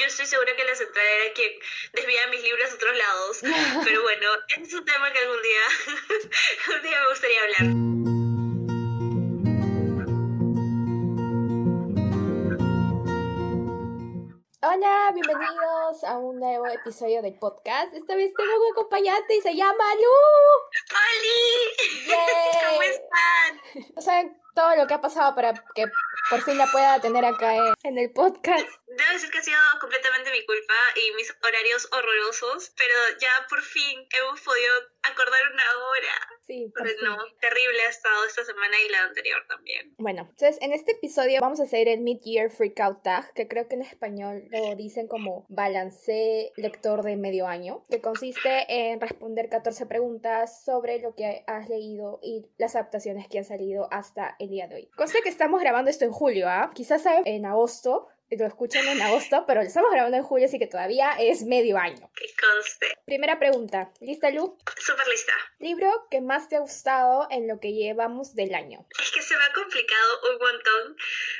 yo estoy segura que la central era quien desvía mis libros a otros lados. Pero bueno, es un tema que algún día, algún día me gustaría hablar. Hola, bienvenidos a un nuevo episodio del podcast. Esta vez tengo un acompañante y se llama Lu. ¡Holi! ¿Cómo están? No saben todo lo que ha pasado para que por fin la pueda tener acá en, el podcast. Debe ser que ha sido completamente mi culpa y mis horarios horrorosos, pero ya por fin hemos podido acordar una hora. Sí, pero no, terrible ha estado esta semana y la anterior también. Bueno, entonces en este episodio vamos a hacer el Mid-Year Freakout Tag, que creo que en español lo dicen como balance lector de medio año, que consiste en responder 14 preguntas sobre lo que has leído y las adaptaciones que han salido hasta el día de hoy. Conste que estamos grabando esto en julio, ¿ah? Quizás en agosto lo escuchan en agosto, pero lo estamos grabando en julio, así que todavía es medio año. Que conste. Primera pregunta. ¿Lista, Lu? Súper lista. ¿Libro que más te ha gustado en lo que llevamos del año? Es que se me ha complicado un montón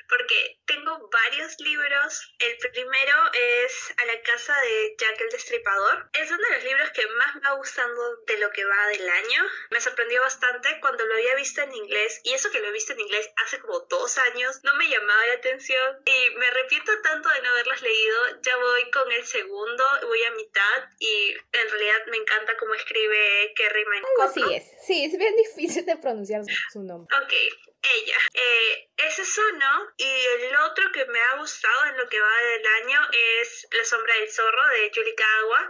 porque tengo varios libros. El primero es A la casa de Jack el Destripador. Es uno de los libros que más me ha gustado de lo que va del año. Me sorprendió bastante cuando lo había visto en inglés y eso que lo he visto en inglés hace como dos años no me llamaba la atención y me arrepiento tanto de no haberlas leído, ya voy con el segundo, voy a mitad y en realidad me encanta cómo escribe Kerry Algo así es, sí, es bien difícil de pronunciar su nombre. Ok, ella. Eh, ese es uno. Y el otro que me ha gustado en lo que va del año es La sombra del zorro de Julie Kagawa.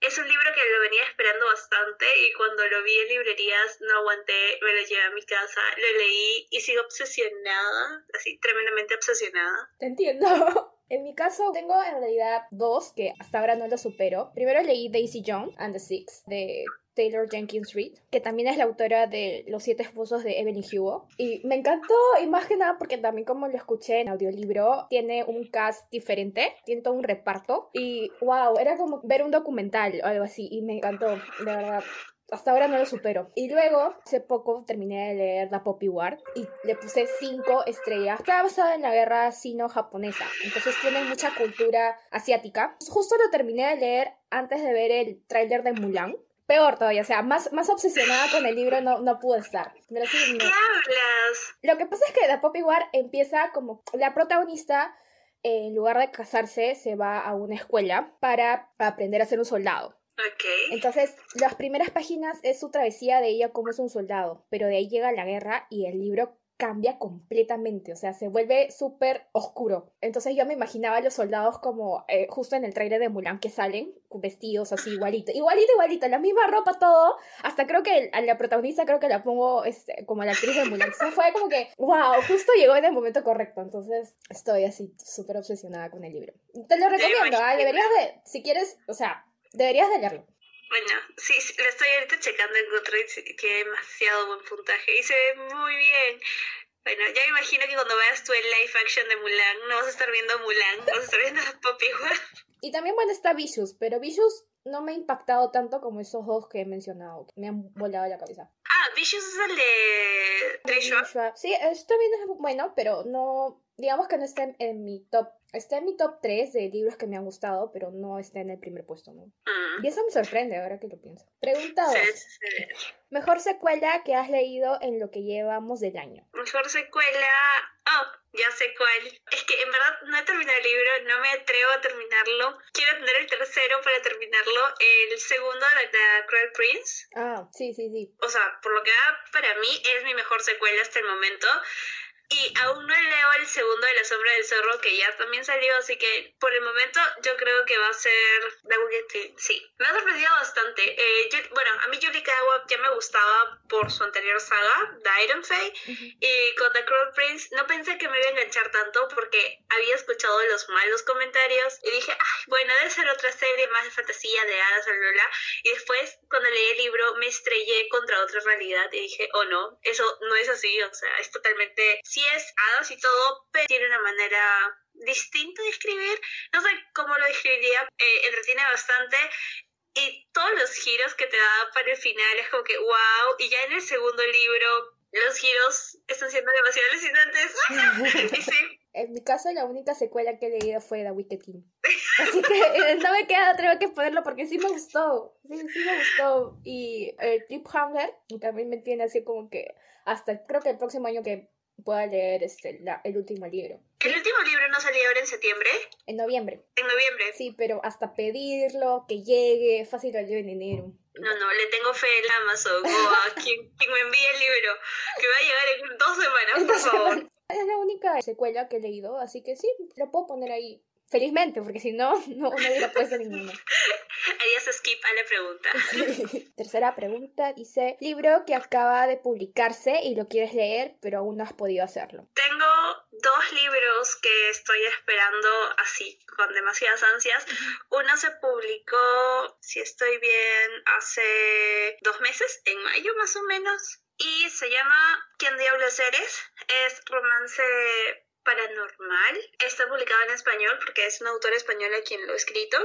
Es un libro que lo venía esperando bastante y cuando lo vi en librerías no aguanté, me lo llevé a mi casa, lo leí y sigo obsesionada, así tremendamente obsesionada. Te entiendo. En mi caso, tengo en realidad dos que hasta ahora no lo supero. Primero leí Daisy Jones and the Six de Taylor Jenkins Reid, que también es la autora de Los siete esposos de Evelyn Hugo. Y me encantó, y más que nada porque también como lo escuché en audiolibro, tiene un cast diferente, tiene todo un reparto. Y wow, era como ver un documental o algo así, y me encantó, de verdad hasta ahora no lo supero. Y luego, hace poco terminé de leer The Poppy War y le puse cinco estrellas. Está basada en la guerra sino-japonesa, entonces tiene mucha cultura asiática. Justo lo terminé de leer antes de ver el tráiler de Mulan peor todavía, o sea, más, más obsesionada con el libro no, no pude estar. Pero sí, ¿Qué hablas? Lo que pasa es que The Poppy War empieza como la protagonista, en lugar de casarse, se va a una escuela para aprender a ser un soldado. Okay. Entonces, las primeras páginas es su travesía de ella como es un soldado, pero de ahí llega la guerra y el libro cambia completamente, o sea, se vuelve súper oscuro. Entonces yo me imaginaba a los soldados como eh, justo en el trailer de Mulan que salen vestidos así igualito, igualito, igualito, la misma ropa, todo. Hasta creo que a la protagonista creo que la pongo este, como la actriz de Mulan. O fue como que, wow, justo llegó en el momento correcto. Entonces estoy así súper obsesionada con el libro. Te lo recomiendo, ¿ah? deberías de, si quieres, o sea, deberías de leerlo. Bueno, sí, lo estoy ahorita checando en Goodreads y tiene demasiado buen puntaje y se ve muy bien. Bueno, ya me imagino que cuando veas tú el live action de Mulan, no vas a estar viendo Mulan, vas a estar viendo a Poppy Y también, bueno, está Vicious, pero Vicious no me ha impactado tanto como esos dos que he mencionado, que me han volado la cabeza. Ah, Vicious es el de Treasure. Sí, esto también es bueno, pero no, digamos que no está en mi top Está en mi top 3 de libros que me han gustado, pero no está en el primer puesto, ¿no? Mm. Y eso me sorprende ahora que lo pienso. Pregunta 2. Mejor secuela que has leído en lo que llevamos del año. Mejor secuela... Oh, ya sé cuál. Es que en verdad no he terminado el libro, no me atrevo a terminarlo. Quiero tener el tercero para terminarlo. El segundo, de The Cruel Prince. Ah, sí, sí, sí. O sea, por lo que va para mí es mi mejor secuela hasta el momento. Y aún no leo el segundo de La Sombra del Zorro, que ya también salió, así que por el momento yo creo que va a ser The Wicked Sí, me ha sorprendido bastante. Eh, bueno, a mí Julie Kawa ya me gustaba por su anterior saga, The Iron Fey, y con The Crow Prince no pensé que me iba a enganchar tanto porque había escuchado los malos comentarios y dije, ay, bueno, debe ser otra serie más de fantasía, de hadas, bla, Y después, cuando leí el libro, me estrellé contra otra realidad y dije, oh no, eso no es así, o sea, es totalmente es hadas y todo, pero tiene una manera distinta de escribir. No sé cómo lo describiría, eh, entretiene bastante. Y todos los giros que te da para el final es como que wow. Y ya en el segundo libro, los giros están siendo demasiado alucinantes. y sí, En mi caso, la única secuela que he leído fue The Wicked King. Así que eh, no me queda otra que ponerlo porque sí me gustó. Sí, sí me gustó. Y el Cliffhanger también me tiene así como que hasta creo que el próximo año que pueda leer este, la, el último libro. ¿El último libro no salió ahora en septiembre? En noviembre. En noviembre. Sí, pero hasta pedirlo, que llegue, fácil lo llevo en enero. No, no, le tengo fe en Amazon o a quien, quien me envíe el libro, que va a llegar en dos semanas, por favor. Es la única secuela que he leído, así que sí, lo puedo poner ahí. Felizmente, porque si no, no, no hubiera puesto ninguno. Harías skip a la pregunta. Tercera pregunta dice: Libro que acaba de publicarse y lo quieres leer, pero aún no has podido hacerlo. Tengo dos libros que estoy esperando así, con demasiadas ansias. Uno se publicó, si estoy bien, hace dos meses, en mayo más o menos. Y se llama ¿Quién diablos eres? Es romance paranormal. Está publicado en español porque es un autor español a quien lo he escrito.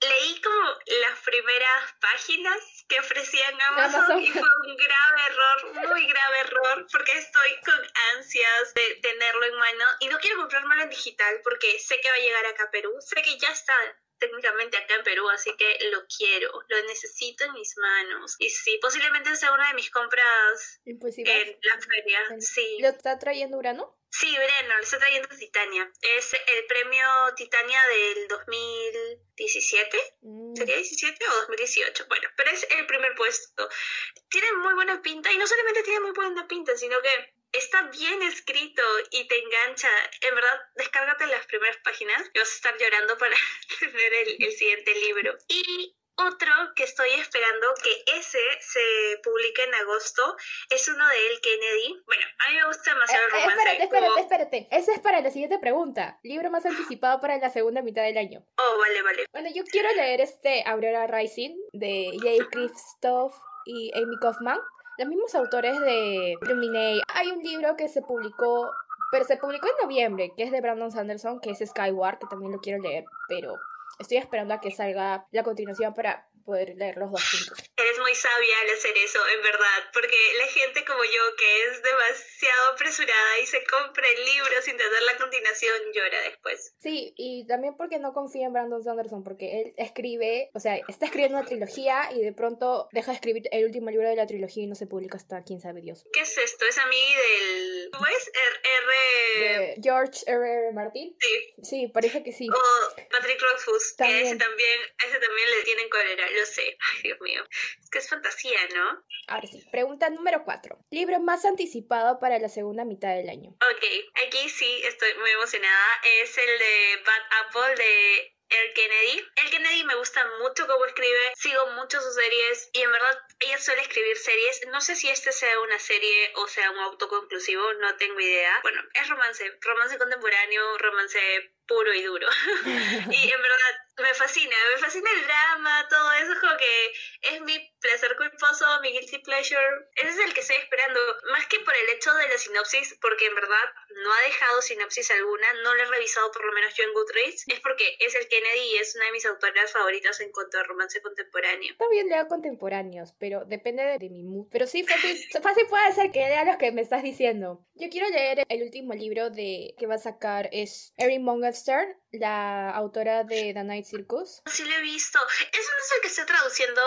Leí como las primeras páginas que ofrecían Amazon, Amazon. y fue un grave error, muy grave error, porque estoy con ansias de tenerlo en mano y no quiero comprármelo en digital porque sé que va a llegar acá a Perú, sé que ya está técnicamente acá en Perú, así que lo quiero, lo necesito en mis manos. Y sí, posiblemente sea una de mis compras en la feria. Sí. ¿Lo está trayendo Urano? Sí, Breno, le está trayendo Titania. Es el premio Titania del 2017. Mm. ¿Sería 17 o 2018? Bueno, pero es el primer puesto. Tiene muy buena pinta y no solamente tiene muy buena pinta, sino que está bien escrito y te engancha. En verdad, descárgate las primeras páginas y vas a estar llorando para tener el, el siguiente libro. Y otro que estoy esperando que ese se publique en agosto es uno de El Kennedy. Bueno, a mí me gusta demasiado el Eh, romance. espérate, espérate, como- espérate. Esa es para la siguiente pregunta. Libro más anticipado para la segunda mitad del año. Oh, vale, vale. Bueno, yo quiero leer este Aurora Rising de Jay Kristoff y Amy Kaufman, los mismos autores de Luminate. Hay un libro que se publicó, pero se publicó en noviembre, que es de Brandon Sanderson, que es Skyward, que también lo quiero leer, pero estoy esperando a que salga la continuación para poder leer los dos juntos. Eres muy sabia al hacer eso, en verdad, porque la gente como yo, que es demasiado apresurada y se compra el libro sin tener la continuación, llora después. Sí, y también porque no confío en Brandon Sanderson, porque él escribe, o sea, está escribiendo una trilogía y de pronto deja de escribir el último libro de la trilogía y no se publica hasta quién sabe Dios. ¿Qué es esto? Es a mí del... ¿Cómo es? R... R... De George R. R. Martin. Sí. Sí, parece que sí. O Patrick Rothfuss, que También. ese también, ese también le tienen cólera, lo sé. Ay, Dios mío. Es que es fantasía, ¿no? Ahora sí, pregunta número 4. Libro más anticipado para la segunda mitad del año. Ok, aquí sí estoy muy emocionada. Es el de Bad Apple de El Kennedy. El Kennedy me gusta mucho cómo escribe, sigo mucho sus series y en verdad ella suele escribir series. No sé si este sea una serie o sea un autoconclusivo, no tengo idea. Bueno, es romance, romance contemporáneo, romance puro y duro. y en verdad me fascina, me fascina el drama, todo eso es como que es mi placer culposo, mi guilty pleasure. Ese es el que estoy esperando, más que por el hecho de la sinopsis, porque en verdad no ha dejado sinopsis alguna, no lo he revisado por lo menos yo en Goodreads, es porque es el Kennedy y es una de mis autoras favoritas en cuanto a romance contemporáneo. También leo contemporáneos, pero depende de, mi mood. Pero sí, fácil, fácil puede ser que lea los que me estás diciendo. Yo quiero leer el último libro de que va a sacar es Erin Morgenstern, la autora de The Night Circus. Sí lo he visto. ¿Eso no es el que está traduciendo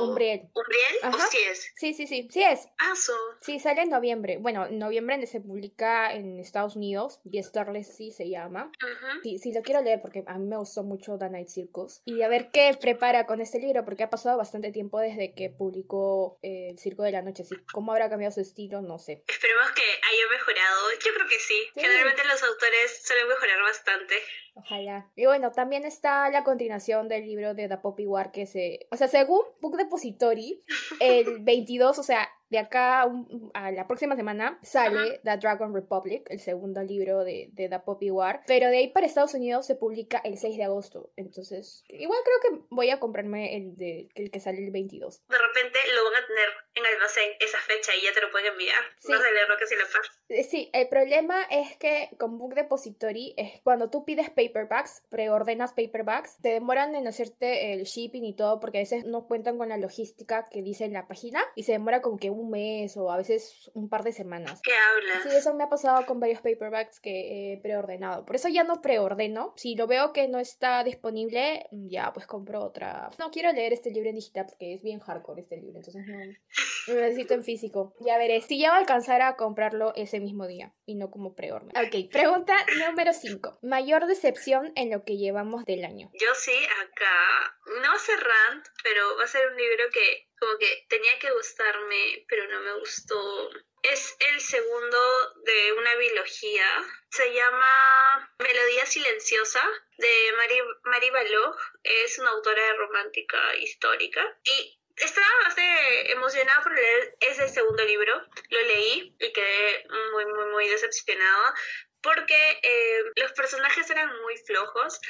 Umbriel. Umbriel? ¿O sí es? Sí, sí, sí, sí es. Ah, so. Sí, sale en noviembre. Bueno, en noviembre se publica en Estados Unidos. Y Starless sí se llama. Ujú. Sí, sí, lo quiero leer porque a mí me gustó mucho The Night Circus. Y a ver qué prepara con este libro, porque ha pasado bastante tiempo desde que publicó eh, El Circo de la Noche. Así, ¿Cómo habrá cambiado su estilo? No sé. Esperemos que haya mejorado. Yo creo que sí. Sí. Generalmente los autores suelen mejorar bastante. Ojalá. Y bueno, también está la continuación del libro de The Poppy War que se... O sea, según Book Depository, el 22, o sea, de acá a, un- a la próxima semana sale The Dragon Republic, el segundo libro de, de The Poppy War. Pero de ahí para Estados Unidos se publica el 6 de agosto. Entonces, igual creo que voy a comprarme el, de, el que sale el 22. De repente lo van a tener en almacén esa fecha y ya te lo pueden enviar. Sí. No sé leerlo que se la par. Sí, el problema es que con Book Depository es cuando tú pides paperbacks, preordenas paperbacks, te demoran en hacerte el shipping y todo porque a veces no cuentan con la logística que dice en la página y se demora como que un mes o a veces un par de semanas. ¿Qué hablas? Sí, eso me ha pasado con varios paperbacks que he preordenado. Por eso ya no preordeno. Si lo veo que no está disponible, ya pues compro otra. No quiero leer este libro en digital porque es bien hardcore este libro, entonces no lo necesito en físico. Ya veré si ya va a alcanzar a comprarlo ese mismo día y no como preorden. Ok, pregunta número 5. Mayor decepción en lo que llevamos del año. Yo sí, acá. No va a ser rant, pero va a ser un libro que como que tenía que gustarme, pero no me gustó. Es el segundo de una biología. Se llama Melodía Silenciosa de Marie, Marie. Es una autora de romántica histórica. Y estaba bastante emocionada por leer ese segundo libro. Lo leí y quedé muy, muy, muy decepcionada porque eh, los personajes eran muy flojos.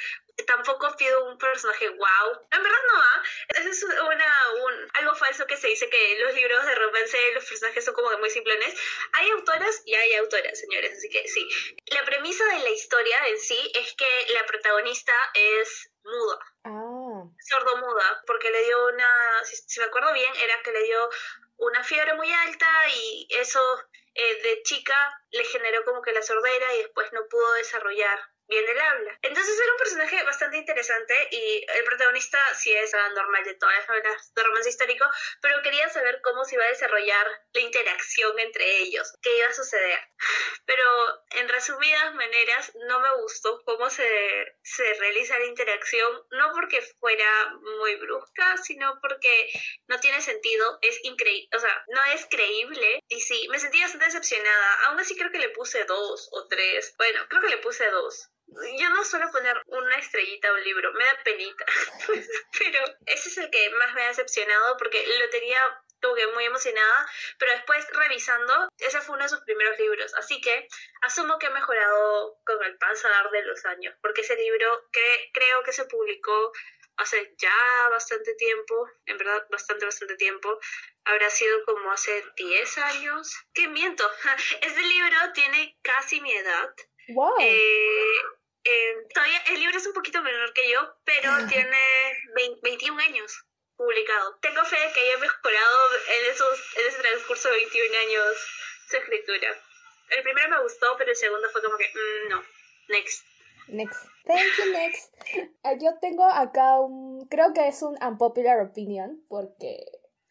Tampoco pido un personaje wow. En verdad no, ¿ah? Eso es una, un, algo falso que se dice que los libros de romance los personajes son como muy simplones. Hay autoras y hay autoras, señores, así que sí. La premisa de la historia en sí es que la protagonista es muda. Ah. Sordo muda, porque le dio una, si, si me acuerdo bien, era que le dio una fiebre muy alta y eso eh, de chica le generó como que la sordera y después no pudo desarrollar bien el habla. Entonces era un personaje bastante interesante y el protagonista sí es normal de todas las novelas de romance histórico, pero quería saber cómo se iba a desarrollar la interacción entre ellos, qué iba a suceder. Pero en resumidas maneras no me gustó cómo se, se realiza la interacción, no porque fuera muy brusca, sino porque no tiene sentido, es increíble, o sea, no es creíble y sí, me sentí bastante decepcionada, aún así creo que le puse dos o tres, bueno, creo que le puse dos yo no suelo poner una estrellita a un libro, me da penita. pero ese es el que más me ha decepcionado porque lo tenía como que muy emocionada, pero después revisando, ese fue uno de sus primeros libros, así que asumo que ha mejorado con el pasar de los años, porque ese libro que creo que se publicó hace ya bastante tiempo, en verdad bastante, bastante tiempo, habrá sido como hace 10 años. ¡Qué miento! Este libro tiene casi mi edad. Wow. Eh, eh, todavía el libro es un poquito menor que yo, pero tiene 21 años publicado. Tengo fe de que haya mejorado en, esos, en ese transcurso de 21 años su escritura. El primero me gustó, pero el segundo fue como que, mm, no, next. Next. Thank you, next. Ah, yo tengo acá un, creo que es un unpopular opinion, porque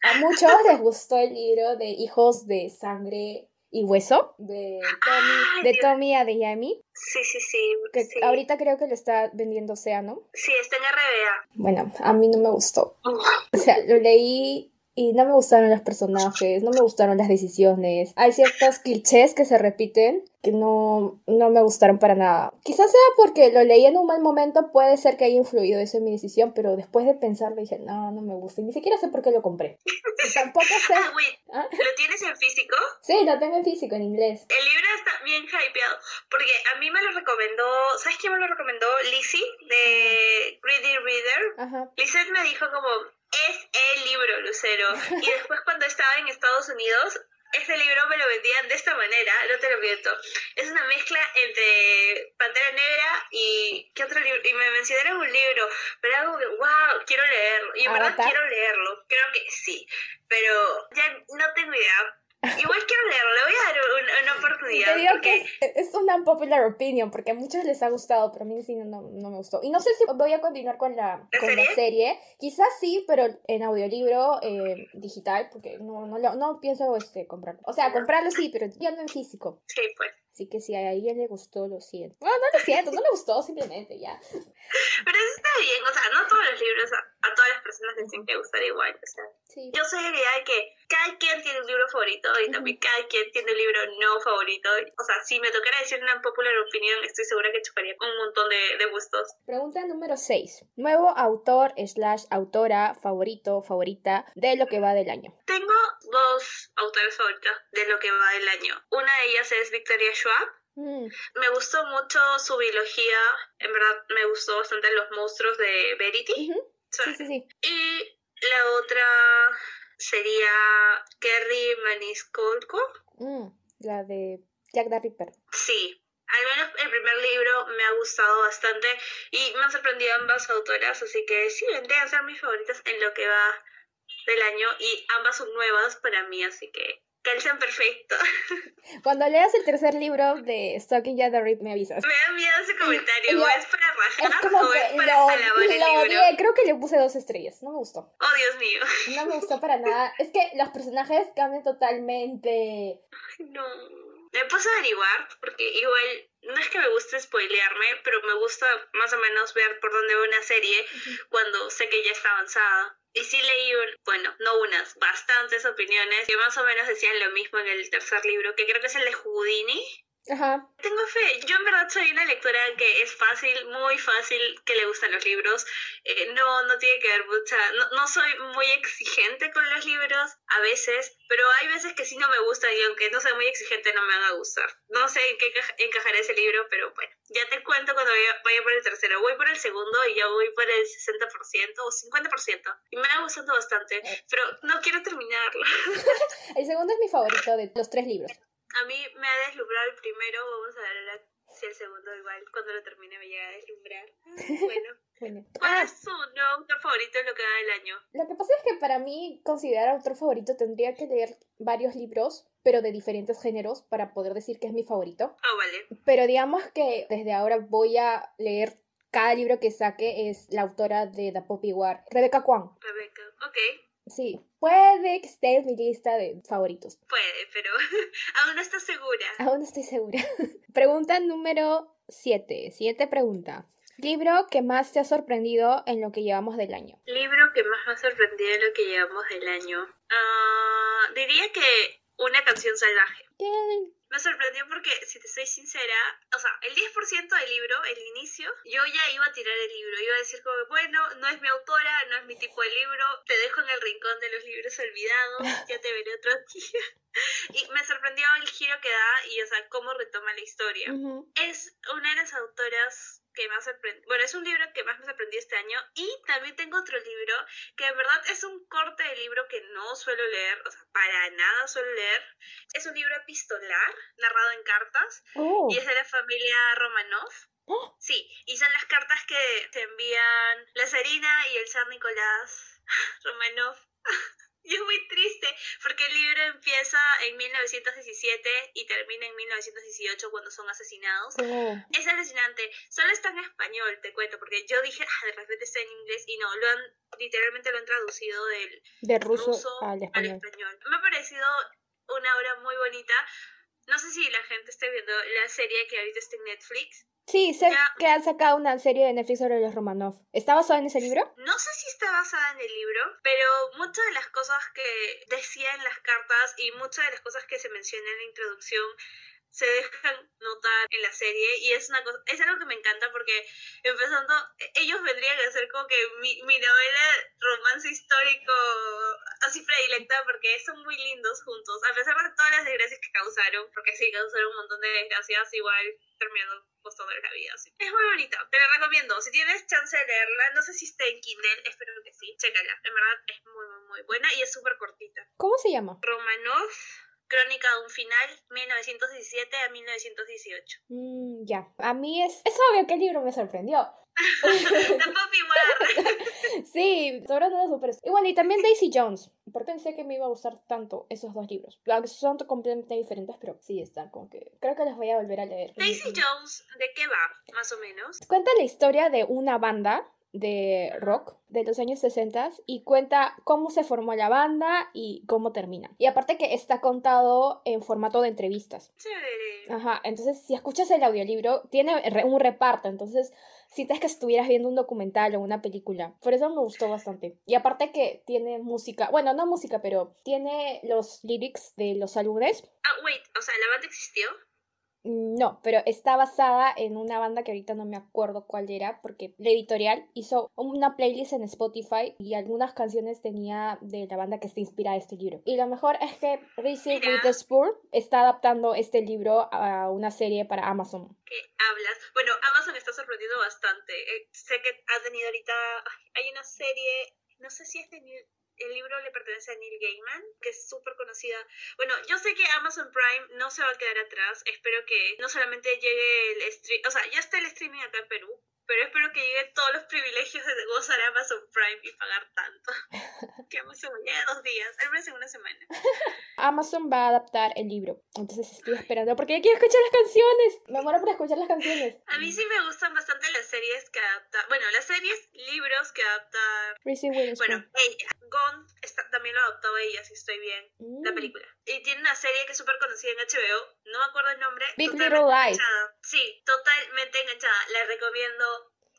a muchos les gustó el libro de Hijos de Sangre y Hueso de Tommy, de Tommy Adeyemi. Sí, sí, sí. Que sí. ahorita creo que lo está vendiendo Océano. Sí, está en RBA. Bueno, a mí no me gustó. O sea, lo leí y no me gustaron los personajes, no me gustaron las decisiones. Hay ciertos clichés que se repiten que no, no me gustaron para nada. Quizás sea porque lo leí en un mal momento, puede ser que haya influido eso en mi decisión, pero después de pensar dije, no, no me gusta. Ni siquiera sé por qué lo compré. Y tampoco sé. Ah, wait, ¿Ah? ¿Lo tienes en físico? Sí, lo tengo en físico, en inglés. El libro está bien hypeado, porque a mí me lo recomendó, ¿sabes quién me lo recomendó? Lizzie, de Ready Reader. Ajá. Lizette me dijo como, es el libro, Lucero. Y después cuando estaba en Estados Unidos, este libro me lo vendían de esta manera, no te lo miento. Es una mezcla entre Pantera Negra y ¿qué otro libro? Y me mencionaron un libro, pero como que, wow, quiero leerlo. Y en verdad quiero leerlo, creo que sí, pero ya no tengo idea. Igual quiero leerlo, le voy a dar un- una oportunidad. Te digo porque- que es, es una popular opinion porque a muchos les ha gustado, pero a mí sí no, no, me gustó. Y no sé si voy a continuar con la, ¿La con la serie? serie. Quizás sí, pero en audiolibro eh, digital, porque no, no, no pienso este, comprarlo. O sea, comprarlo sí, pero ya no en físico. Sí, pues. Así que si a ella le gustó, lo siento. Bueno, no lo siento, no le gustó, simplemente ya. Pero eso está bien, o sea, no todos los libros a, a todas las personas les tienen que gustar igual, o sea. Sí. Yo soy de la idea de que cada quien tiene un libro favorito y también cada quien tiene un libro no favorito. O sea, si me tocara decir una popular opinión, estoy segura que chocaría con un montón de, de gustos. Pregunta número 6. Nuevo autor slash autora favorito, favorita de lo que va del año. Tengo dos autores favoritos de lo que va del año. Una de ellas es Victoria Schwab. Mm, Me gustó mucho su biología, en verdad me gustó bastante los monstruos de Verity. ujú, Sí, sí, sí. Y la otra sería Kerry Maniskolko. Mm, la de Jack the Ripper. Sí, al menos el primer libro me ha gustado bastante y me han sorprendido ambas autoras, así que sí, vendrían a ser mis favoritas en lo que va del año y ambas son nuevas para mí, así que calzan perfecto. Cuando leas el tercer libro de Stalking Ya the Rip me avisas. Me da miedo ese comentario, o es para rajar Es como o que es para lo, alabar el lo libro. odié, creo que le puse dos estrellas, no me gustó. Oh, Dios mío. No me gustó para nada. Es que los personajes cambian totalmente. Ay, No. Me puse a averiguar, porque igual no es que me guste spoilearme, pero me gusta más o menos ver por dónde va una serie cuando sé que ya está avanzada. Y sí leí, un, bueno, no unas, bastantes opiniones que más o menos decían lo mismo en el tercer libro, que creo que es el de Houdini. Ajá. Tengo fe. Yo en verdad soy una lectora que es fácil, muy fácil, que le gustan los libros. Eh, no, no tiene que ver mucha... No, no soy muy exigente con los libros, a veces, pero hay veces que sí no me gustan y aunque no sea muy exigente no me van a gustar. No sé en qué encaja- encajará ese libro, pero bueno, ya te cuento cuando vaya, vaya por el tercero. Voy por el segundo y ya voy por el 60% o 50%. Y me va gustando bastante, pero no quiero terminarlo. El segundo es mi favorito de los tres libros. A mí me ha deslumbrado el primero, vamos a ver ahora si el segundo igual, cuando lo termine me llega a deslumbrar. Bueno, Bueno. ¿cuál Ah, es tu nuevo autor favorito en lo que va del año? lo que pasa es que para mí considerar autor favorito tendría que leer varios libros, pero de diferentes géneros, para poder decir que es mi favorito. Ah, vale. Pero digamos que desde ahora voy a leer cada libro que saque es la autora de The Poppy War, Rebecca Kwan. Rebeca. Ok, Sí, puede que esté en mi lista de favoritos. puede, pero aún no estás segura. Aún no estoy segura. pregunta número 7. Siete pregunta. Libro que más te ha sorprendido en lo que llevamos del año. Libro que más me ha sorprendido en lo que llevamos del año. Ah, diría que Una canción salvaje. Me sorprendió porque, si te soy sincera, o sea, el 10% del libro, el inicio, yo ya iba a tirar el libro. Iba a decir como, bueno, no es mi autora, no es mi tipo de libro, te dejo en el rincón de los libros olvidados, ya te veré otro día. Y me sorprendió el giro que da y, o sea, cómo retoma la historia. Ujú. Es una de las autoras que más sorprendió. Bueno, es un libro que más me sorprendió este año. Y también tengo otro libro que en verdad es un corte de libro que no suelo leer, o sea, para nada suelo leer. Es un libro epistolar, narrado en cartas, Oh. y es de la familia Romanov. ¡Oh! Sí, y son las cartas que se envían la Sarina y el zar Nicolás Romanov. Y es muy triste, porque el libro empieza en 1917 y termina en 1918 cuando son asesinados. Oh. Es alucinante. Solo está en español, te cuento, porque yo dije, ah, de repente está en inglés y no, lo han, literalmente lo han traducido del De ruso, ruso al español. Me ha parecido una obra muy bonita. No sé si la gente esté viendo la serie que ahorita está en Netflix. Sí, sé Ya. que han sacado una serie de Netflix sobre los Romanov. ¿Está basado en ese libro? No sé si está basada en el libro, pero muchas de las cosas que decía en las cartas y muchas de las cosas que se mencionan en la introducción se dejan notar en la serie y es una cosa, es algo que me encanta porque empezando, e- ellos vendrían a ser como que mi, mi novela romance histórico así predilecta porque son muy lindos juntos, a pesar de todas las desgracias que causaron, porque sí, causaron un montón de desgracias, igual terminando costándoles la vida. así. Es muy bonita, te la recomiendo. Si tienes chance de leerla, no sé si está en Kindle, espero que sí, chécala. En verdad es muy, muy, muy buena y es súper cortita. ¿Cómo se llama? Romanov, Crónica de un final, 1917 a 1918. Mm, ya. A mí es... Es obvio que el libro me sorprendió. Sí, sobre todo super... Igual, y también Daisy Jones. ¿Por qué pensé que me iba a gustar tanto esos dos libros? Aunque son completamente diferentes, pero sí están como que... Creo que los voy a volver a leer. Daisy Jones, ¿de qué va? Más o menos. Cuenta la historia de una banda de rock de los años 60 y cuenta cómo se formó la banda y cómo termina. Y aparte que está contado en formato de entrevistas. Chévere. Ajá, entonces si escuchas el audiolibro, tiene un reparto, entonces sientes que estuvieras viendo un documental o una película. Por eso me gustó bastante. Y aparte que tiene música, bueno, no música, pero tiene los lyrics de los álbumes. Ah, wait, o sea, ¿la banda existió? Mm, No, pero está basada en una banda que ahorita no me acuerdo cuál era, porque la editorial hizo una playlist en Spotify y algunas canciones tenía de la banda que está inspirada este libro. Y lo mejor es que Reese. Witherspoon está adaptando este libro a una serie para Amazon. ¿Qué hablas? Bueno, Amazon está sorprendiendo bastante. Eh, sé que ha tenido ahorita. ay, hay una serie, no sé si es de New- el libro le pertenece a Neil Gaiman, que es súper conocida. Bueno, yo sé que Amazon Prime no se va a quedar atrás. Espero que no solamente llegue el stream, o sea, ya está el streaming acá en Perú, pero espero que lleguen todos los privilegios de gozar Amazon Prime y pagar tanto. que Amazon llegue dos días, al menos en una semana. Amazon va a adaptar el libro, entonces estoy esperando porque ya quiero escuchar las canciones. Me muero por escuchar las canciones. A mí sí me gustan bastante las series que adaptan, bueno, las series, libros que adaptan. Reese Witherspoon. Bueno, ella, Gone está, también lo adaptó ella, si estoy bien, la Mm. película. Y tiene una serie que es súper conocida en HBO, no me acuerdo el nombre. Big Little Lies. Sí, totalmente enganchada, la recomiendo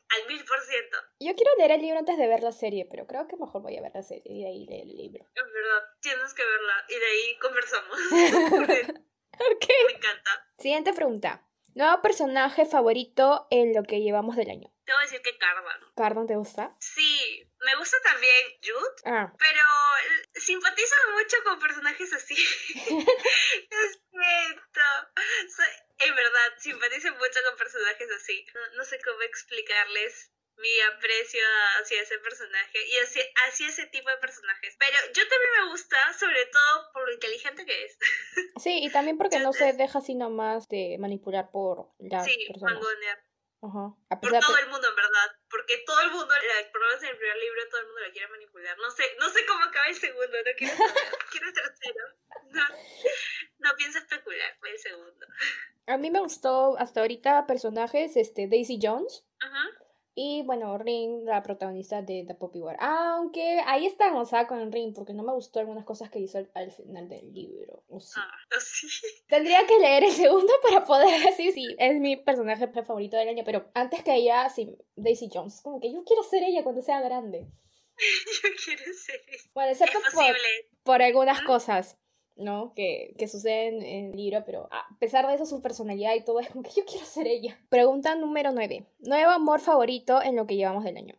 al mil por ciento. Yo quiero leer el libro antes de ver la serie, pero creo que mejor voy a ver la serie y de ahí leer el libro. En verdad, tienes que verla y de ahí conversamos. Ok. me encanta. Siguiente pregunta. Nuevo personaje favorito en lo que llevamos del año. Te voy a decir que Cardan. ¿Cardan te gusta? Sí, me gusta también Jude, Ah, pero simpatizo mucho con personajes así. Lo siento. Soy- en verdad, simpatizo mucho con personajes así. No, no sé cómo explicarles mi aprecio hacia ese personaje y hacia, hacia ese tipo de personajes. Pero yo también me gusta, sobre todo por lo inteligente que es. sí, y también porque no se deja así nomás de manipular por las sí, personas. mangonear. Ajá. A Por todo de... el mundo, en verdad. Porque todo el mundo, la, por lo menos en el primer libro, todo el mundo la quiere manipular. No sé, no sé cómo acaba el segundo, no quiero saber. quiero el tercero. No, no pienso especular por el segundo. A mí me gustó hasta ahorita personajes, este, Daisy Jones. Ajá. Y bueno, Ring, la protagonista de The Poppy War. Aunque ahí está enojada con Ring, porque no me gustó algunas cosas que hizo al, al final del libro. O sí. Ah, sí. Tendría que leer el segundo para poder decir si es mi personaje favorito del año. Pero antes que ella, sí, Daisy Jones. Como que yo quiero ser ella cuando sea grande. Yo quiero ser eso. Bueno, Es excepto por, posible. por algunas ¿Mm? cosas, ¿no? Que, que suceden en el libro, pero a pesar de eso, su personalidad y todo es como que yo quiero ser ella. Pregunta número 9. Nuevo amor favorito en lo que llevamos del año.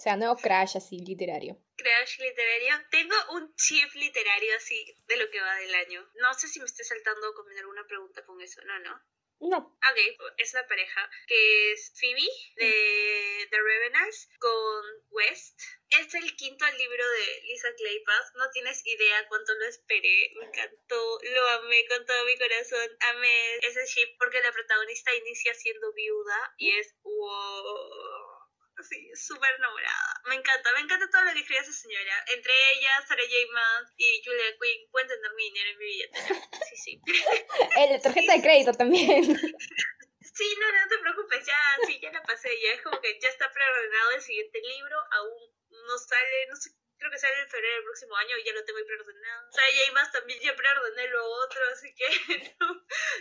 O sea, nuevo crash así, literario. Crash literario. Tengo un chip literario así de lo que va del año. No sé si me estoy saltando con alguna pregunta con eso. No, no. No. Ok, es la pareja que es Phoebe de The Revenants con West. Es el quinto libro de Lisa Claypath. No tienes idea cuánto lo esperé. Me encantó. Lo amé con todo mi corazón. Amé ese ship porque la protagonista inicia siendo viuda y es wow. Sí, súper enamorada. Me encanta, me encanta todo lo que escribe esa señora. Entre ellas, Sarah J. Maas y Julia Quinn pueden tener mi dinero en mi billetera. Sí, sí. El de tarjeta de crédito también. Sí, no, no te preocupes, ya, sí, ya la pasé, ya es como que ya está preordenado el siguiente libro, aún no sale, no sé, creo que sale en febrero del próximo año y ya lo tengo ahí preordenado. O sea, y hay más también ya preordené lo otro, así que no,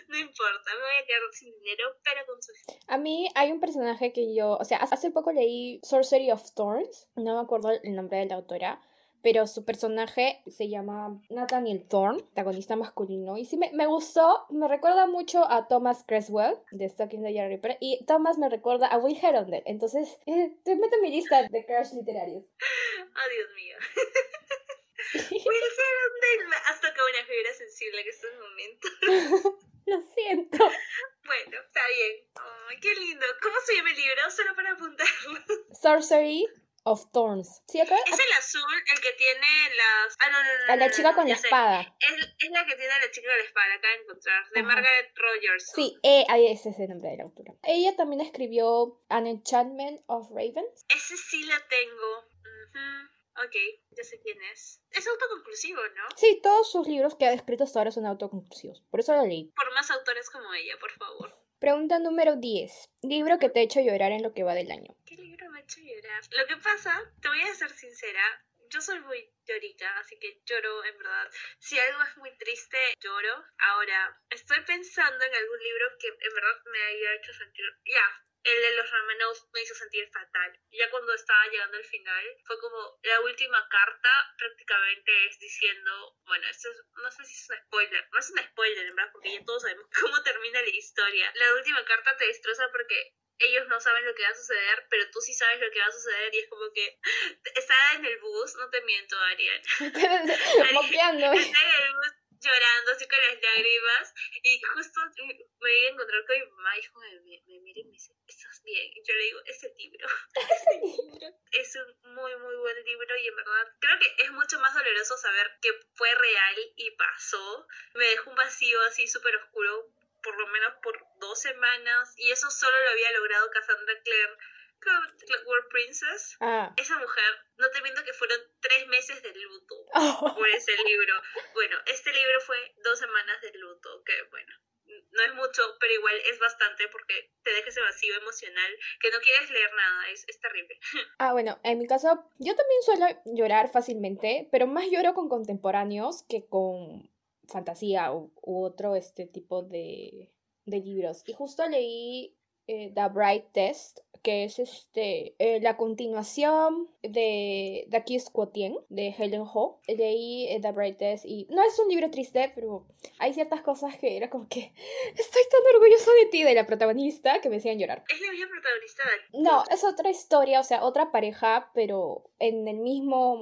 no importa, me voy a quedar sin dinero, pero con su... A mí hay un personaje que yo, o sea, hace poco leí Sorcery of Thorns, no me acuerdo el nombre de la autora, pero su personaje se llama Nathaniel Thorne, protagonista masculino, y sí me, me gustó, me recuerda mucho a Thomas Creswell de Stalking the Young Reaper, y Thomas me recuerda a Will Herondale, entonces eh, te meto en mi lista de crush literarios. Oh, Dios mío. Will Herondale, hasta que una fibra sensible en estos momentos. Lo siento. Bueno, está bien. Ay, qué lindo. ¿Cómo se llama el libro? Solo para apuntarlo. Sorcery of Thorns. ¿Sí acá? Es el azul, el que tiene las... Ah, no, no, no. A la chica con la espada. Es, es la que tiene a la chica con la espada, la acabo de encontrar, de Ajá. Margaret Rogers. Sí, eh, ahí ese es el nombre de la autora. Ella también escribió An Enchantment of Ravens. Ese sí la tengo. Ujú. Ok, ya sé quién es. Es autoconclusivo, ¿no? Sí, todos sus libros que ha escrito hasta ahora son autoconclusivos. Por eso lo leí. Por más autores como ella, por favor. Pregunta número 10. Libro que te ha hecho llorar en lo que va del año. ¿Qué libro me ha hecho llorar? Lo que pasa, te voy a ser sincera, yo soy muy llorica, así que lloro en verdad. Si algo es muy triste, lloro. Ahora, estoy pensando en algún libro que en verdad me haya hecho sentir... Ya, el de los Romanos me hizo sentir fatal. Ya cuando estaba llegando al final, fue como la última carta prácticamente es diciendo, bueno, esto es, no sé si es un spoiler, no es un spoiler en verdad, porque ya todos sabemos cómo termina la historia. La última carta te destroza porque ellos no saben lo que va a suceder, pero tú sí sabes lo que va a suceder y es como que está en el bus, no te miento, Ariel. Moqueando. Está en el bus llorando así con las lágrimas y justo me iba a encontrar con mi mamá y me, me mira y me dice, ¿estás bien? Y yo le digo, ese libro, ese libro es un muy muy buen libro y en verdad creo que es mucho más doloroso saber que fue real y pasó. Me dejó un vacío así súper oscuro, por lo menos por dos semanas, y eso solo lo había logrado Cassandra Clare Clockwork Princess. Ah. Esa mujer, no te miento que fueron tres meses de luto Oh. por ese libro. Bueno, este libro fue dos semanas de luto, que bueno, no es mucho, pero igual es bastante porque te deja ese vacío emocional que no quieres leer nada, es, es terrible. Ah, bueno, en mi caso, yo también suelo llorar fácilmente, pero más lloro con contemporáneos que con fantasía u, u otro este tipo de, de libros. Y justo leí eh, The Bright Test, que es este eh, la continuación de The Kiss Quotien de Helen Ho. Leí eh, The Bright Test y no es un libro triste, pero hay ciertas cosas que era como que estoy tan orgulloso de ti, de la protagonista, que me hacían llorar. Es la misma protagonista de No, es otra historia, o sea, otra pareja, pero en el mismo...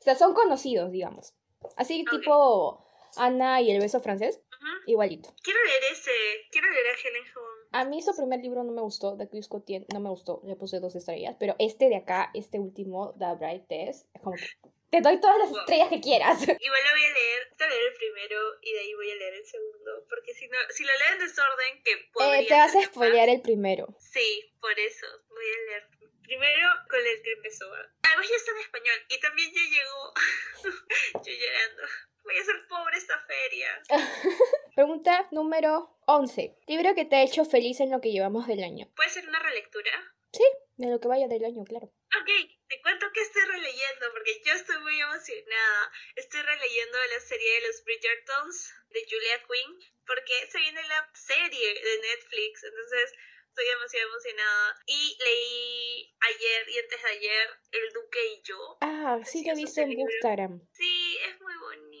O sea, son conocidos, digamos. Así Ok. tipo Ana y el beso francés, igualito. Quiero leer ese, quiero leer a Helen Hunt. A mí su primer libro no me gustó, de Chris Cotien no me gustó, le puse dos estrellas, pero este de acá, este último, The Bright Test, es como que te doy todas las Wow. estrellas que quieras. Igual lo voy a leer, voy a leer el primero y de ahí voy a leer el segundo, porque si no, si lo leo en desorden, que podría Eh, te vas a spoilear el primero. Sí, por eso voy a leer primero con el que empezó. Además ya está en español y también ya llegó yo llorando. Voy a ser pobre esta feria. Pregunta número 11. Libro que te ha hecho feliz en lo que llevamos del año. ¿Puede ser una relectura? Sí, de lo que vaya del año, claro. Ok, te cuento que estoy releyendo porque yo estoy muy emocionada. Estoy releyendo la serie de los Bridgertons de Julia Quinn porque se viene la serie de Netflix, entonces estoy demasiado emocionada. Y leí ayer y antes de ayer El Duque y yo. Ah, sí Precioso visto en. Instagram. Sí, es muy bonito.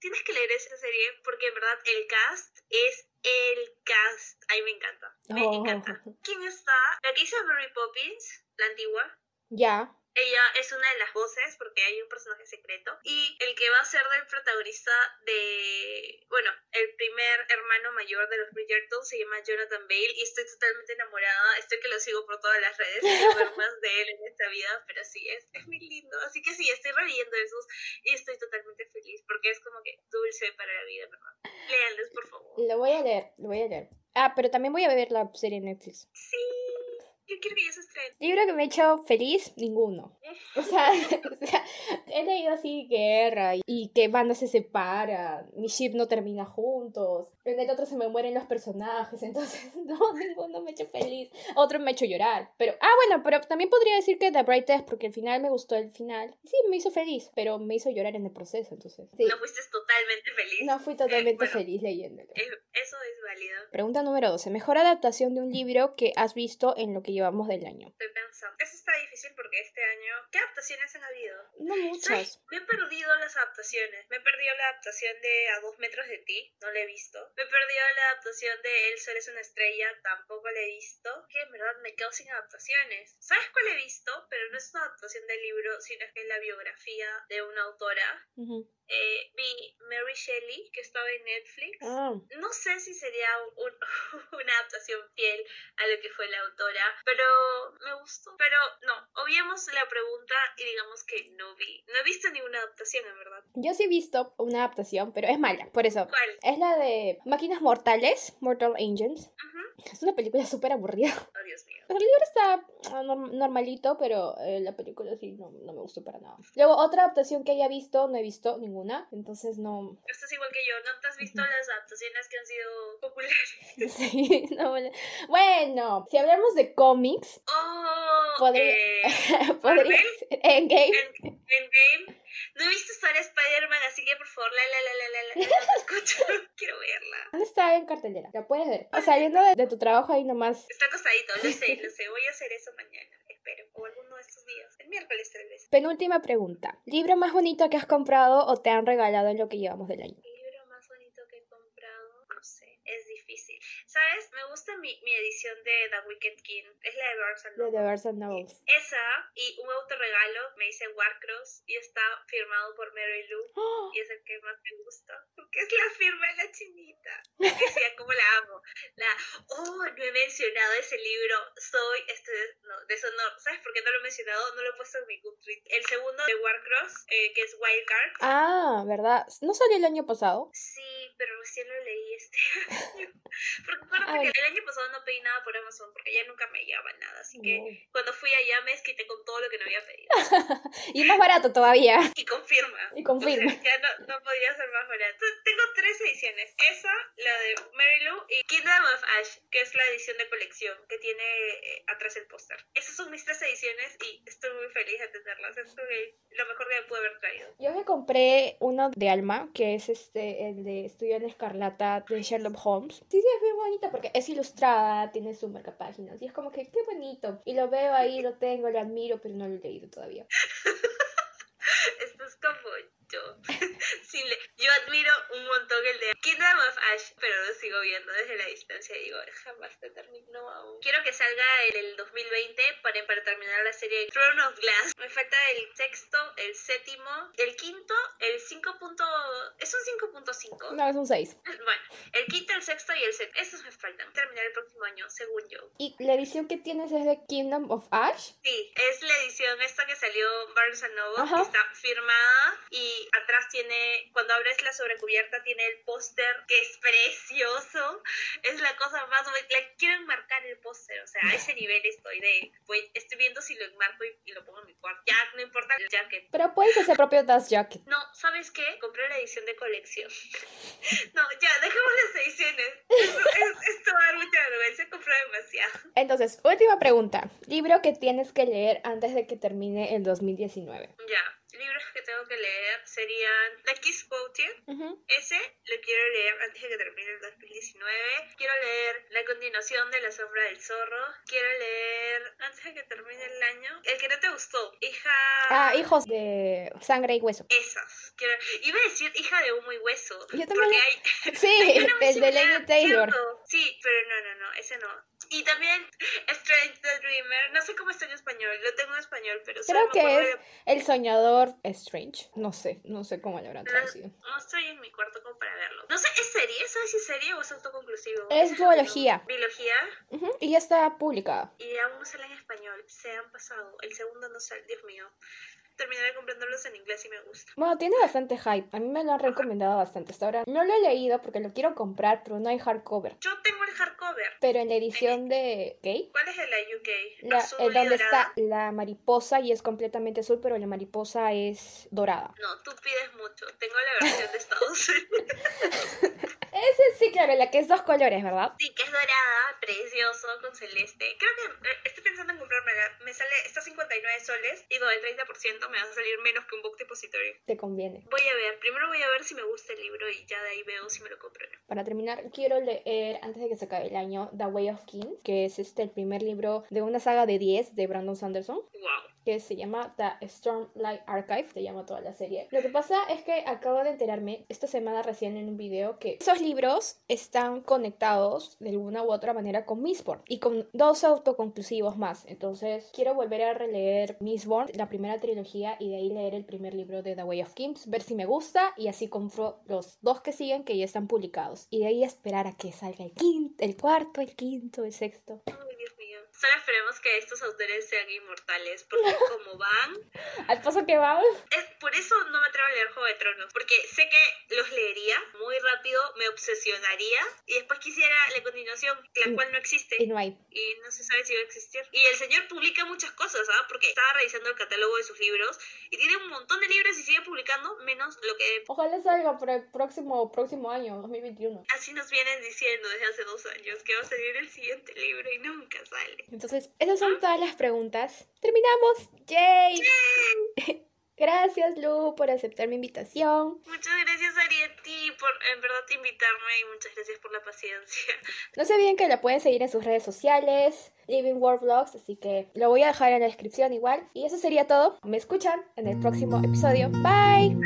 Tienes que leer esa serie porque en verdad el cast es el cast. Ay, me encanta. Me Oh. encanta. ¿Quién está? La que hizo Mary Poppins, la antigua. Ya. Ella es una de las voces porque hay un personaje secreto. Y el que va a ser del protagonista de. Bueno, el primer hermano mayor de los Bridgerton se llama Jonathan Bale. Y estoy totalmente enamorada. Estoy que lo sigo por todas las redes. Quiero ver más de él en esta vida. Pero sí, es, es muy lindo. Así que sí, estoy releyendo esos. Y estoy totalmente feliz porque es como que dulce para la vida, ¿verdad? Léanlos, por favor. Lo voy a leer, lo voy a leer. Ah, pero también voy a ver la serie en Netflix. Sí. Yo quiero que ya se estrene. Libro que me ha hecho feliz, ninguno. O sea, o sea, he leído así guerra y- que banda se separa, mi ship no termina juntos, en el otro se me mueren los personajes, entonces no, ninguno me ha hecho feliz. Otro me ha hecho llorar, pero, ah, bueno, pero también podría decir que The Bright Test, porque al final me gustó el final. Sí, me hizo feliz, pero me hizo llorar en el proceso, entonces. Sí, No fuiste totalmente feliz. no fui totalmente bueno. feliz leyéndolo. Eh, Eso es válido. Pregunta número 12. Mejor adaptación de un libro que has visto en lo que llevamos del año. Estoy pensando. Eso está difícil porque este año. ¿Qué adaptaciones han habido? No muchas. Me he perdido las adaptaciones. Me he perdido la adaptación de A dos metros de ti. No la he visto. Me he perdido la adaptación de El sol es una estrella. Tampoco la he visto. Que en verdad me quedo sin adaptaciones. ¿Sabes cuál he visto? Pero no es una adaptación del libro, sino que es la biografía de una autora. Ujú. Eh, vi Mary Shelley, que estaba en Netflix. Ah, No sé si sería un- una adaptación fiel a lo que fue la autora, pero me gustó. Pero no, obviemos la pregunta y digamos que no vi. No he visto ninguna adaptación, en verdad. yo sí he visto una adaptación, pero es mala, por eso. ¿Cuál? Es la de Máquinas Mortales, Mortal Angels. Ujú. Es una película súper aburrida. Oh, Dios mío. El libro está ah, norm- normalito, pero eh, la película sí no, no me gustó para nada. Luego, otra adaptación que haya visto, no he visto ninguna, entonces no... Estás igual que yo, ¿no te has visto las adaptaciones que han sido populares? Sí, no Bueno, si hablamos de cómics, Oh, Podría- eh, podría ¿Marvel? Endgame. en, Endgame. No he visto Star Spider-Man, así que por favor, la la la la la la, no escucho. Quiero verla. ¿Dónde está en cartelera? La puedes ver. Saliendo de, de tu trabajo ahí nomás. Está acostadito, lo sé, lo sé. Voy a hacer eso mañana, espero. O alguno de estos días. El miércoles tal vez. Penúltima pregunta. ¿Libro más bonito que has comprado o te han regalado en lo que llevamos del año? El libro más bonito que he comprado, no sé, es difícil. ¿Sabes? Me gusta mi, mi edición de The Wicked King. Es la de Barnes De The Barnes Nobles. Esa y un autorregalo me hice Warcross y está firmado por Mary Lou. ¡Oh! Y es el que más me gusta. Porque es la firma de la chinita. Que sea como la amo. La, oh, no he mencionado ese libro. Soy este no, deshonor. ¿Sabes por qué no lo he mencionado? No lo he puesto en mi Goodreads. El segundo de Warcross, eh, que es Wildcard. Ah, ¿verdad? ¿No salió el año pasado? Sí, pero recién lo leí este año. Porque acuérdate que el año pasado no pedí nada por Amazon porque ya nunca me llegaba nada. Así que No. cuando fui allá me desquité con todo lo que no había pedido. y más barato todavía. Y confirma. Y confirma. O sea, ya no, no podía ser más barato. Tengo tres ediciones. Esa, la de Mary Lou y Kingdom of Ash, que es la edición de colección que tiene eh, atrás el póster. Esas son mis tres ediciones y estoy muy feliz de tenerlas. Es lo mejor que me pude haber traído. Yo me compré uno de Alma, que es este, el de Estudio en Escarlata de Sherlock Holmes. Sí, sí, es bien bonita porque es ilustrada, tiene su marcapáginas y es como que qué bonito. Y lo veo ahí, lo tengo, lo admiro, pero no lo he leído todavía. Esto es como yo. Sí, yo admiro un montón el de Kingdom of Ash, pero lo sigo viendo desde la distancia digo, jamás te termino aún. Quiero que salga en el 2020 para, para terminar la serie Throne of Glass. Me falta el sexto, el séptimo, el quinto, el 5. punto- ¿Es un 5.5? No, es un 6. Bueno, el quinto, el sexto y el séptimo. Esos me faltan. Terminar el próximo año, según yo. Y la edición que tienes es de Kingdom of Ash. Sí, es la edición esta que salió Barnes Noble, que está firmada y atrás tiene, cuando abres la sobrecubierta tiene el póster que es precioso, es la cosa más, la quiero enmarcar el póster, o sea, a ese nivel estoy de, estoy viendo si lo enmarco y, y lo pongo en mi cuarto, ya no importa el jacket. Pero puedes hacer propio Dust Jacket. No, ¿sabes qué? Compré la edición de colección. no, ya, dejemos las ediciones. Esto, es- esto va a dar mucha vergüenza, compré demasiado. Entonces, última pregunta. Libro que tienes que leer antes de que termine el 2019. Ya, libros que tengo que leer serían The Kiss Quotient. Ujú. Ese lo quiero leer antes de que termine el 2019. Quiero leer la continuación de La Sombra del Zorro. Quiero leer antes de que termine el año. El que no te gustó. Hija. Ah, Hijos de Sangre y Hueso. Esas. Quiero... Iba a decir hija de humo y hueso. Yo también Porque hay. Sí, hay el de Lady Taylor. ¿cierto? Sí, pero no, no, no. Ese no. Y también Strange the Dreamer. No sé cómo está en español. Lo tengo en español, pero Creo que es de- El Soñador Strange. No sé, no sé cómo lo habrán traducido. No estoy en mi cuarto como para verlo. No sé, ¿es serie? ¿Sabes si es serie o es autoconclusivo? Es duología. Biología. Ujú, Y ya está publicada. Y aún no sale en español. Se han pasado. El segundo no sale. Dios mío. Terminaré comprándolos en inglés y me gusta. Bueno, tiene bastante hype. A mí me lo han recomendado bastante. Hasta ahora no lo he leído porque lo quiero comprar, pero no hay hardcover. Yo tengo el hardcover. Pero en la edición de Gay, ¿Cuál es de la UK? la, Azul eh, y donde está la mariposa y es completamente azul, pero la mariposa es dorada. No, tú pides mucho. Tengo la versión de Estados Unidos. Ese sí, claro, la que es dos colores, ¿verdad? Sí, que es dorada, precioso, con celeste. Creo que eh, estoy pensando en comprármela. Me sale, está a 59 soles y con el 30% me va a salir menos que un book depositorio. Te conviene. Voy a ver, primero voy a ver si me gusta el libro y ya de ahí veo si me lo compro o no. Para terminar, quiero leer, antes de que se acabe el año, The Way of Kings, que es este el primer libro de una saga de 10 de Brandon Sanderson. Wow. Que se llama The Stormlight Archive, se llama toda la serie. Lo que pasa es que acabo de enterarme esta semana recién en un video que esos libros están conectados de alguna u otra manera con Mistborn y con dos autoconclusivos más. Entonces quiero volver a releer Mistborn, la primera trilogía, y de ahí leer el primer libro de The Way of Kings, ver si me gusta y así compro los dos que siguen que ya están publicados. Y de ahí esperar a que salga el quinto, el cuarto, el quinto, el sexto. Solo esperemos que estos autores sean inmortales, porque como van, Al paso que vamos. es, por eso no me atrevo a leer Juego de Tronos, porque sé que los leería muy rápido, me obsesionaría y después quisiera la continuación, la Mm. cual no existe. Y no hay. y no se sabe si va a existir. Y el señor publica muchas cosas, ¿ah? Porque estaba revisando el catálogo de sus libros y tiene un montón de libros y sigue publicando, menos lo que Ojalá salga para el próximo, próximo año, 2021. así nos vienen diciendo desde hace dos años, que va a salir el siguiente libro y nunca sale. Entonces, esas son todas las preguntas. ¡Terminamos! ¡Yay! Gracias, Lu, por aceptar mi invitación. Muchas gracias, Arieti, por en verdad invitarme y muchas gracias por la paciencia. No se olviden que la pueden seguir en sus redes sociales, Living World Vlogs, así que lo voy a dejar en la descripción igual. Y eso sería todo. Me escuchan en el próximo episodio. Bye.